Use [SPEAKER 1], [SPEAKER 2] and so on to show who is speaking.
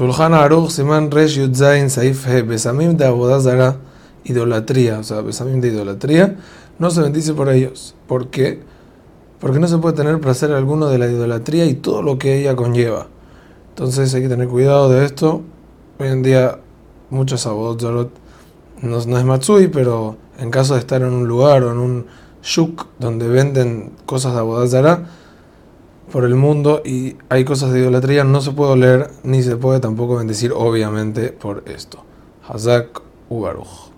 [SPEAKER 1] Shulchan Aruch Siman Resh Yudzain Saif He Besamim de Abodazara idolatría, o sea, Besamim de idolatría, no se bendice por ellos. ¿Por qué? Porque no se puede tener placer alguno de la idolatría y todo lo que ella conlleva. Entonces hay que tener cuidado de esto. Hoy en día muchos Abodazarot no, no es Matsui, pero en caso de estar en un lugar o en un shuk donde venden cosas de Abodazara, por el mundo y hay cosas de idolatría, no se puede oler ni se puede tampoco bendecir, obviamente, por esto. Hazak Ubaruch.